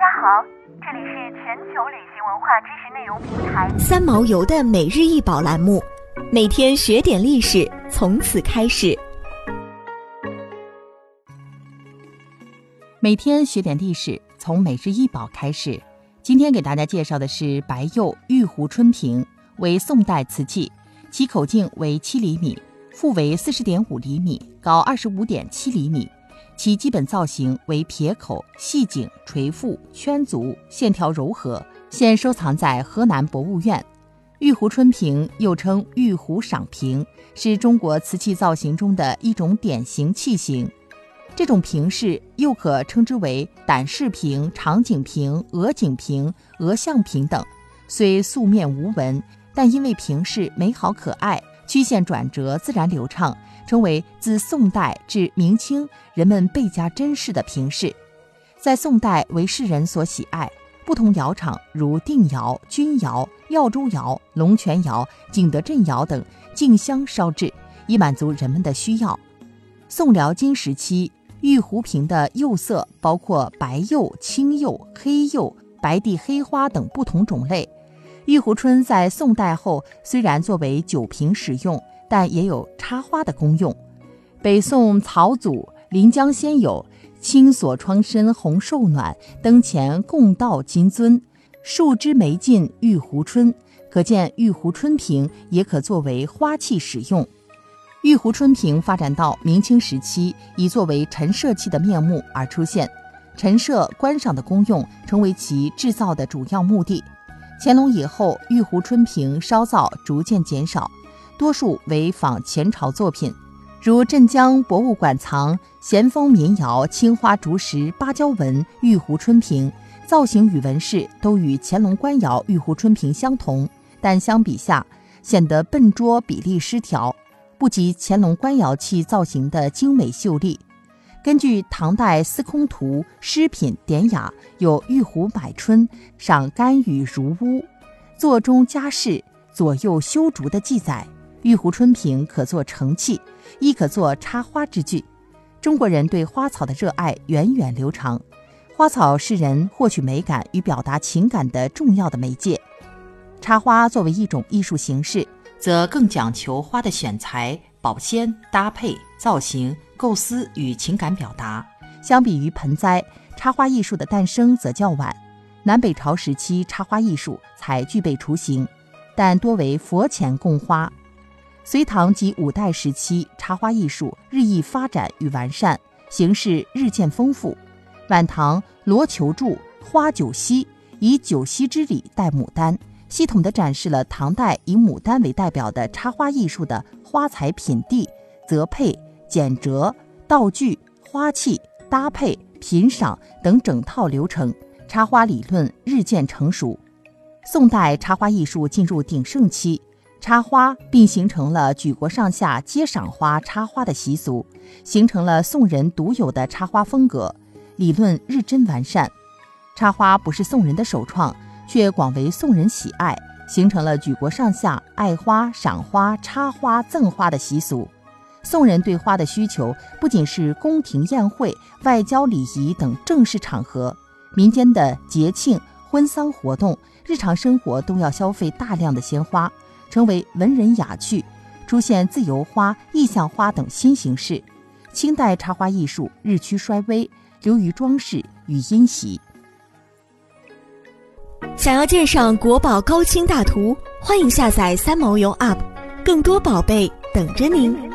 家好，这里是全球旅行文化知识内容平台三毛游的每日一宝栏目，每天学点历史，从此开始。每天学点历史，从每日一宝开始。今天给大家介绍的是白釉玉壶春瓶，为宋代瓷器，其口径为七厘米，腹围四十点五厘米，高二十五点七厘米。其基本造型为撇口、细颈、垂腹、圈足，线条柔和。现收藏在河南博物院。玉壶春瓶又称玉壶赏瓶，是中国瓷器造型中的一种典型器型。这种瓶式又可称之为胆式瓶、长颈瓶、鹅颈瓶、鹅项瓶等。虽素面无纹，但因为瓶式美好可爱，曲线转折自然流畅。成为自宋代至明清人们倍加珍视的瓶式，在宋代为世人所喜爱。不同窑厂如定窑、钧窑、耀州窑、龙泉窑、景德镇窑等竞相烧制，以满足人们的需要。宋辽金时期，玉壶瓶的釉色包括白釉、青釉、黑釉、白地黑花等不同种类。玉壶春在宋代后虽然作为酒瓶使用。但也有插花的功用。北宋曹祖临江仙有“青锁窗深红受暖，灯前共道金樽，树枝梅尽玉壶春”，可见玉壶春瓶也可作为花器使用。玉壶春瓶发展到明清时期，以作为陈设器的面目而出现，陈设观赏的功用成为其制造的主要目的。乾隆以后，玉壶春瓶烧造逐渐减少。多数为仿前朝作品，如镇江博物馆藏咸丰民窑青花竹石芭蕉纹玉壶春瓶，造型与纹饰都与乾隆官窑玉壶春瓶相同，但相比下显得笨拙，比例失调，不及乾隆官窑器造型的精美秀丽。根据唐代司空图诗品典雅，有玉壶买春，赏甘雨如屋，座中加饰，左右修竹的记载。玉壶春瓶可做盛器，亦可做插花之具。中国人对花草的热爱源远流长，花草是人获取美感与表达情感的重要的媒介。插花作为一种艺术形式，则更讲求花的选材、保鲜、搭配、造型、构思与情感表达。相比于盆栽，插花艺术的诞生则较晚。南北朝时期，插花艺术才具备雏形，但多为佛前供花。隋唐及五代时期，插花艺术日益发展与完善，形式日渐丰富。晚唐罗求著《花九溪》，以九溪之礼代牡丹，系统地展示了唐代以牡丹为代表的插花艺术的花材品地、择配、剪折、道具、花器搭配、品赏等整套流程，插花理论日渐成熟。宋代插花艺术进入鼎盛期。插花，并形成了举国上下皆赏花插花的习俗，形成了宋人独有的插花风格，理论日臻完善。插花不是宋人的首创，却广为宋人喜爱，形成了举国上下爱花、赏花、插花、赠花的习俗。宋人对花的需求不仅是宫廷宴会、外交礼仪等正式场合，民间的节庆、婚丧活动、日常生活都要消费大量的鲜花。成为文人雅趣，出现自由花、意象花等新形式。清代插花艺术日趋衰微，流于装饰与音习。想要鉴赏国宝高清大图，欢迎下载三毛游 App，更多宝贝等着您。